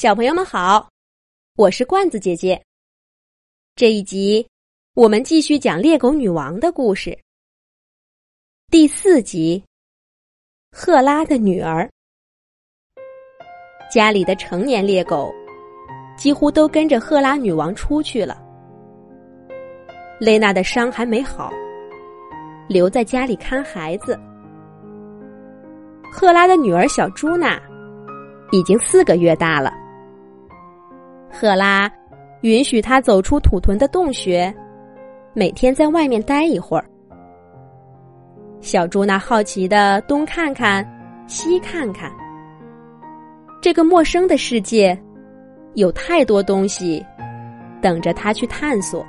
小朋友们好，我是罐子姐姐。这一集我们继续讲猎狗女王的故事。第四集，赫拉的女儿。家里的成年猎狗几乎都跟着赫拉女王出去了。雷娜的伤还没好，留在家里看孩子。赫拉的女儿小朱娜已经四个月大了。赫拉允许他走出土屯的洞穴，每天在外面待一会儿。小猪那好奇的东看看，西看看。这个陌生的世界，有太多东西等着他去探索。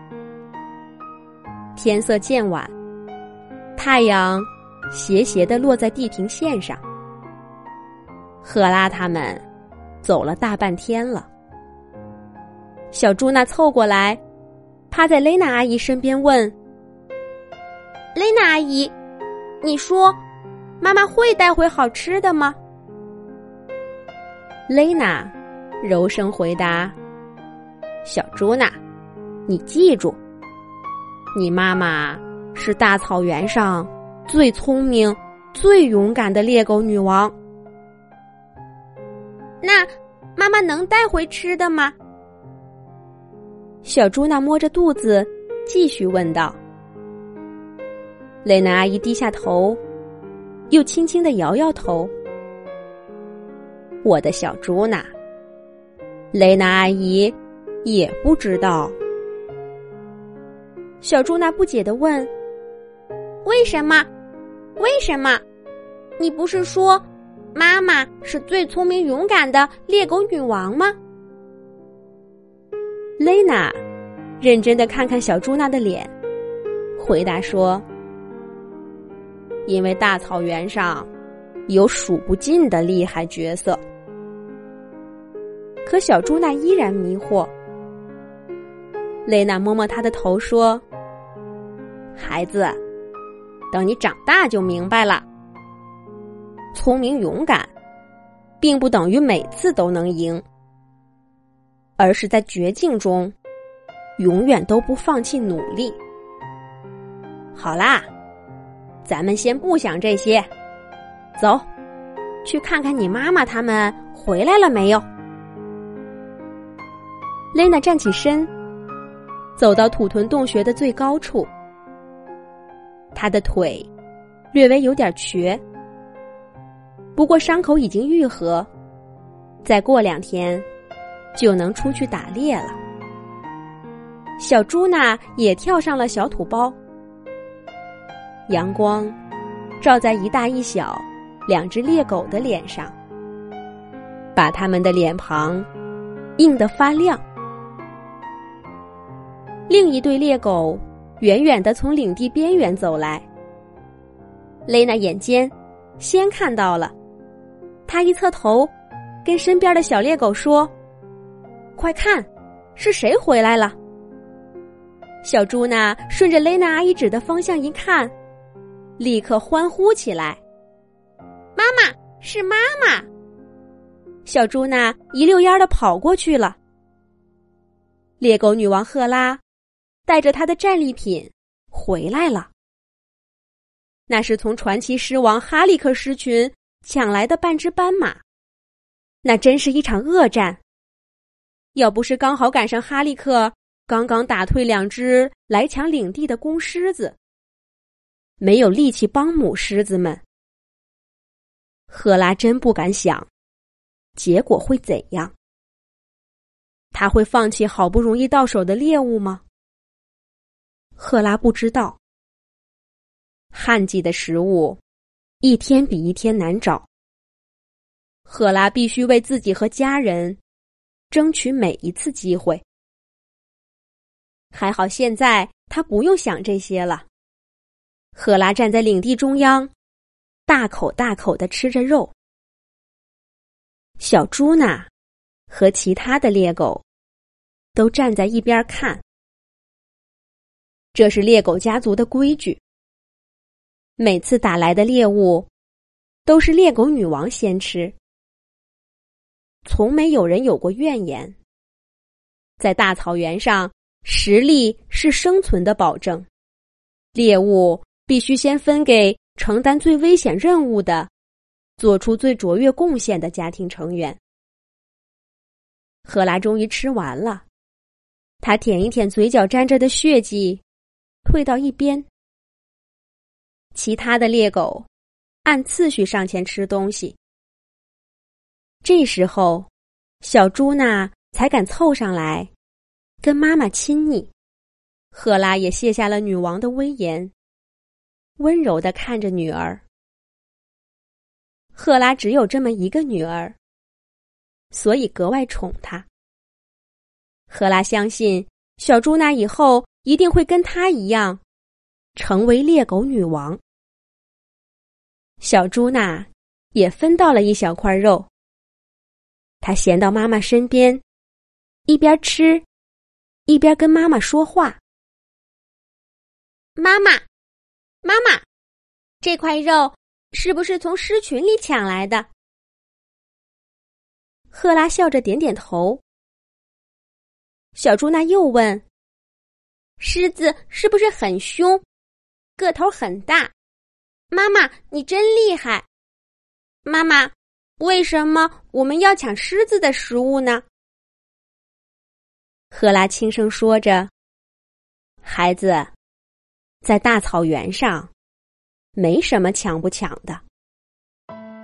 天色渐晚，太阳斜斜的落在地平线上。赫拉他们走了大半天了。小朱娜凑过来，趴在雷娜阿姨身边问：“雷娜阿姨，你说，妈妈会带回好吃的吗？”雷娜柔声回答：“小朱娜，你记住，你妈妈是大草原上最聪明、最勇敢的猎狗女王。那妈妈能带回吃的吗？”小朱娜摸着肚子，继续问道：“雷娜阿姨低下头，又轻轻的摇摇头。我的小朱娜，雷娜阿姨也不知道。”小朱娜不解的问：“为什么？为什么？你不是说妈妈是最聪明勇敢的猎狗女王吗？”雷娜认真的看看小朱娜的脸，回答说：“因为大草原上有数不尽的厉害角色。”可小朱娜依然迷惑。雷娜摸摸她的头说：“孩子，等你长大就明白了。聪明勇敢，并不等于每次都能赢。”而是在绝境中，永远都不放弃努力。好啦，咱们先不想这些，走，去看看你妈妈他们回来了没有。雷娜站起身，走到土屯洞穴的最高处。她的腿略微有点瘸，不过伤口已经愈合，再过两天。就能出去打猎了。小朱娜也跳上了小土包，阳光照在一大一小两只猎狗的脸上，把他们的脸庞映得发亮。另一对猎狗远远的从领地边缘走来，雷娜眼尖，先看到了，他一侧头，跟身边的小猎狗说。快看，是谁回来了？小猪呢？顺着雷娜阿姨指的方向一看，立刻欢呼起来：“妈妈，是妈妈！”小猪呢一溜烟的跑过去了。猎狗女王赫拉带着她的战利品回来了，那是从传奇狮王哈利克狮群抢来的半只斑马。那真是一场恶战。要不是刚好赶上哈利克刚刚打退两只来抢领地的公狮子，没有力气帮母狮子们，赫拉真不敢想，结果会怎样？他会放弃好不容易到手的猎物吗？赫拉不知道。旱季的食物一天比一天难找，赫拉必须为自己和家人。争取每一次机会。还好现在他不用想这些了。赫拉站在领地中央，大口大口的吃着肉。小猪呢，和其他的猎狗都站在一边看。这是猎狗家族的规矩。每次打来的猎物，都是猎狗女王先吃。从没有人有过怨言。在大草原上，实力是生存的保证，猎物必须先分给承担最危险任务的、做出最卓越贡献的家庭成员。赫拉终于吃完了，他舔一舔嘴角沾着的血迹，退到一边。其他的猎狗按次序上前吃东西。这时候，小朱娜才敢凑上来，跟妈妈亲昵。赫拉也卸下了女王的威严，温柔的看着女儿。赫拉只有这么一个女儿，所以格外宠她。赫拉相信，小朱娜以后一定会跟她一样。成为猎狗女王，小朱娜也分到了一小块肉。他衔到妈妈身边，一边吃，一边跟妈妈说话：“妈妈，妈妈，这块肉是不是从狮群里抢来的？”赫拉笑着点点头。小朱娜又问：“狮子是不是很凶？”个头很大，妈妈，你真厉害！妈妈，为什么我们要抢狮子的食物呢？赫拉轻声说着：“孩子，在大草原上，没什么抢不抢的，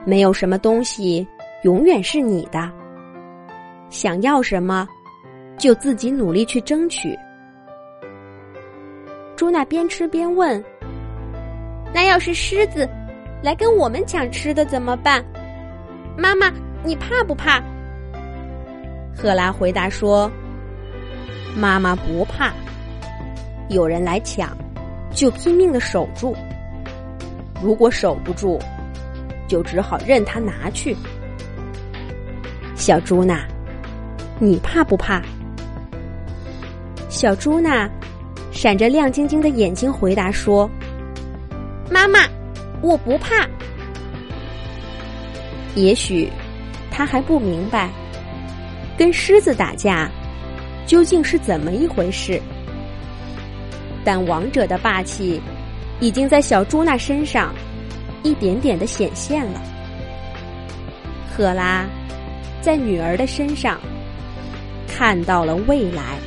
没有什么东西永远是你的。想要什么，就自己努力去争取。”朱娜边吃边问。那要是狮子来跟我们抢吃的怎么办？妈妈，你怕不怕？赫拉回答说：“妈妈不怕，有人来抢，就拼命的守住。如果守不住，就只好任他拿去。”小朱娜，你怕不怕？小朱娜闪着亮晶晶的眼睛回答说。妈妈，我不怕。也许他还不明白，跟狮子打架究竟是怎么一回事。但王者的霸气已经在小朱娜身上一点点的显现了。赫拉在女儿的身上看到了未来。